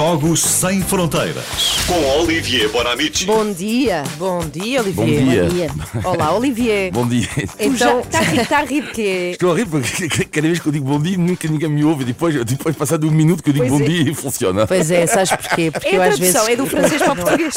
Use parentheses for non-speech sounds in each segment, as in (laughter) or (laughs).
Jogos Sem Fronteiras. Com Olivier Bonamici. Bom dia. Bom dia, Bom Olivier. dia. Olá, Olivier. (laughs) Bom dia. Então, está a rir, está a rir de quê? (laughs) Estou a rir porque (laughs) cada vez que eu digo bom dia, nunca ninguém me ouve. Depois, depois passado um minuto que eu digo Pois bom é. dia e funciona. Pois é, sabes porquê? Porque É eu a às vezes. tradução, é do francês para o português.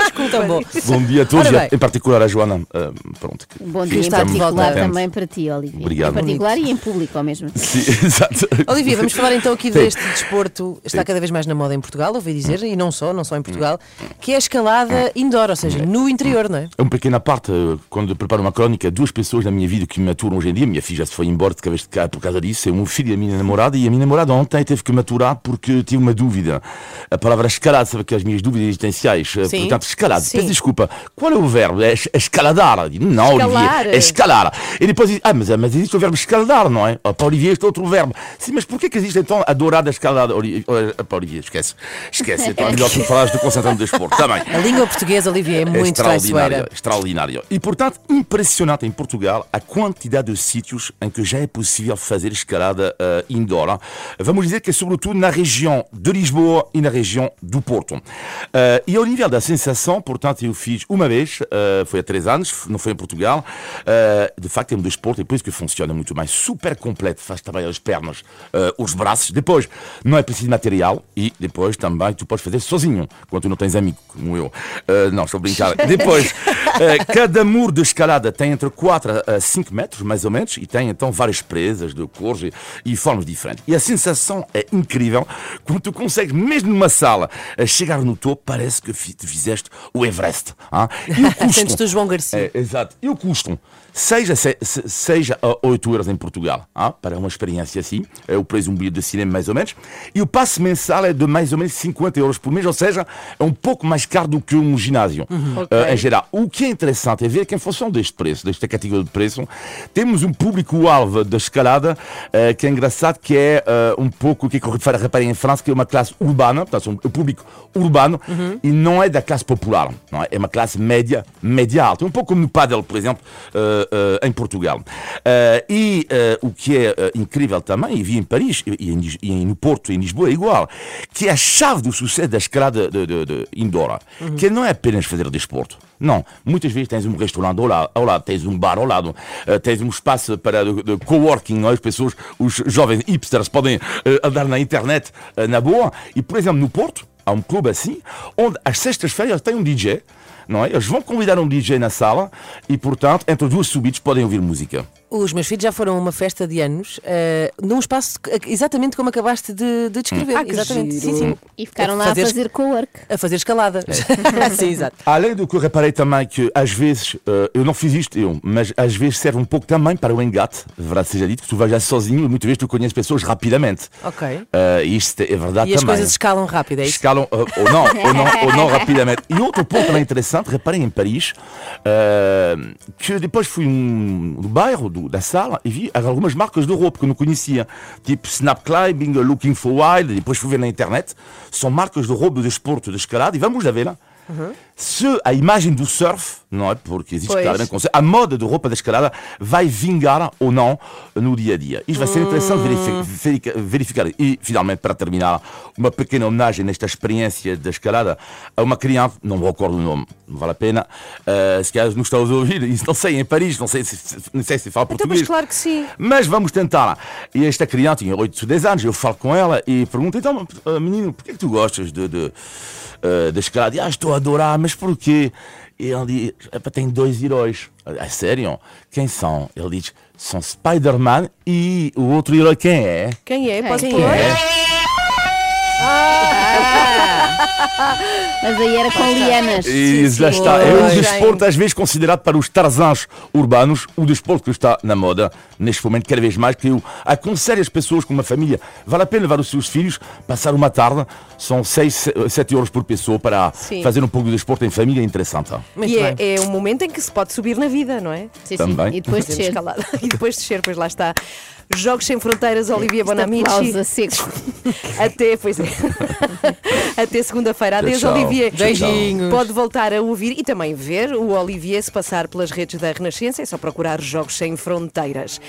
Desculpa, bom. Bom dia a todos, Ora e bem. em particular à Joana. ah, pronto. que- Bom dia em está de particular volta. também para ti, Olivia. Obrigado. Em particular e em público ao mesmo tempo. Sim, exato. Olivier, vamos falar então aqui Sim. deste desporto, está cada vez mais na moda em Portugal, ouvi dizer, e não só, não só em Portugal, que é a escalada indoor, ou seja, no interior, não é? É uma pequena parte, eh, quando preparo uma crónica, duas pessoas na minha vida que me aturam hoje em dia. Minha filha já se foi embora de cabeça de cá por causa disso. É o meu filho e a minha namorada. E a minha namorada ontem teve que me aturar porque tive uma dúvida. A palavra escalada, sabe que as minhas dúvidas existenciais. eh, Sim. Portanto, escalada. Peço desculpa. Qual é o verbo? É es- escaladar. Não, Escalar. Olivier. É escalar. E depois diz, ah, mas, mas existe o verbo escaladar, não é? Ah, Para Olivier, este outro verbo. Sim, mas porquê que existe então a dourada escalada? Eh, Para Olivier, esquece. Esquece. Então é (laughs) melhor tu falares do concentrando do desporto. Também. A língua portuguesa, Olivier, é muito extraordinário, traiçoeira. extraordinário. E, portanto, impressionante em Portugal a quantidade de sítios em que já é possível fazer escalada eh, indoor. Vamos dizer que é sobretudo na região de Lisboa e na região do Porto. Eh, e ao nível da sensação, portanto, eu fiz uma vez, eh, foi há três anos, não foi em Portugal. De facto, é um desporto, e por isso que funciona muito mais. Super completo, faz trabalhar as pernas, os braços. Depois, não é preciso material e depois também tu podes fazer sozinho, quando tu não tens amigo, como eu. Eh, não, estou a brincar. Depois, eh, (laughs) cada muro de escalada tem entre 4 a 5 metros, mais ou menos, e tem então várias presas de cores e, e formas diferentes. E a sensação é incrível quando tu consegues, mesmo numa sala, a chegar no topo, parece que fizeste o Everest. ah? E o (laughs) custo? Sentes-te João Garcia. É, exato. E o custo? Seja, se, se- seja a 8 euros em Portugal, ah, para uma experiência assim, é o preço de um bilhete de cinema mais ou menos, e o passe mensal é de mais ou menos 50 euros por mês, ou seja, é um pouco mais caro do que um ginásio, ah, em geral. O que é interessante é ver que em função deste preço, desta categoria de preço, temos um público-alvo da escalada ah, que é engraçado, que é ah, um pouco o que é reparei em França, que é uma classe urbana, portanto, um público urbano, e não é da classe popular, não é? é uma classe média, média alta, um pouco como no paddle, por exemplo, eh, eh, em Portugal. Eh, e eh, o que é eh, incrível também, e vi em Paris e, e e no Porto e em Lisboa é igual, que é a chave do sucesso da escalada de, de, de indoor, que não é apenas fazer desporto. Não, muitas vezes tens um restaurante ao lado, ao lado tens um bar ao lado, eh, tens um espaço para de, de coworking, é? as pessoas, os jovens hipsters podem eh, andar na internet eh, na boa. E, por exemplo, no Porto, há um clube assim, onde às sextas-feiras tem um DJ, não é? Eles vão convidar um DJ na sala e, portanto, entre duas subidas podem ouvir música. Os meus filhos já foram a uma festa de anos, eh, num espaço exatamente como acabaste de, de descrever. Ah, exatamente. giro. Sim, sim. E ficaram A lá fazer- a fazer co-work. A fazer escalada. (laughs) sim, exato. Além do que eu reparei também que às vezes, eh, eu não fiz isto eu, mas às vezes serve um pouco também para o engate, verdade seja dito, que tu vais já sozinho e muitas vezes tu conheces pessoas rapidamente. Ok. Eh, isto é verdade E as também. coisas escalam rápido, é isso? Escalam uh, ou não, ou não, ou não (laughs) rapidamente. E outro ponto também interessante, reparem em Paris, uh, que depois fui um, no bairro do- da sala e vi algumas marcas de roupa que eu não conhecia, tipo Snap Climbing, Looking for Wild, depois fui ver na internet, são marcas de roupa de desporto de escalada e vamos lá ver lá. Se a imagem do surf, não é? Porque existe Pois. claramente conceito, a moda de roupa da escalada vai vingar ou não no dia a dia. Isto vai ser interessante verifi- verifica- verificar. E, finalmente, para terminar, uma pequena homenagem nesta experiência da escalada a uma criança, não me recordo o nome, não vale a pena, uh, se calhar nos está a ouvir, isso não sei, em Paris, não sei se, não sei se fala Então, português. mas claro que sim. Mas vamos tentar. E esta criança tinha 8, 10 anos, eu falo com ela e pergunto, então, ah, menino, por que, é que tu gostas de, de, ah, da escalada? E, ah, estou a adorar, mas porquê? E ele diz, "Epá, tem dois heróis. Ah, sério? Quem são? Ele diz, são Spider-Man e o outro herói quem é? Quem é? Posso Quem pôr? é? Mas aí era com lianas. E sim, já sim. está. É um desporto, às vezes, considerado para os tarzãs urbanos, o desporto que está na moda neste momento, cada vez mais, que eu aconselho as pessoas com uma família, vale a pena levar os seus filhos, passar uma tarde, são 6, 7 euros por pessoa para Sim. fazer um pouco de desporto em família, é interessante. Muito E é, bem. é um momento em que se pode subir na vida, não é? Sim, sim. Também. E depois descer. (laughs) E depois descer, pois lá está. Jogos Sem Fronteiras, Olivia Bonamici. pausa seco. Até, pois é. (laughs) Até segunda-feira. Adeus, Tchau. Olivier. Beijinhos. Pode voltar a ouvir e também ver o Olivier se passar pelas redes da Renascença. É só procurar Jogos Sem Fronteiras.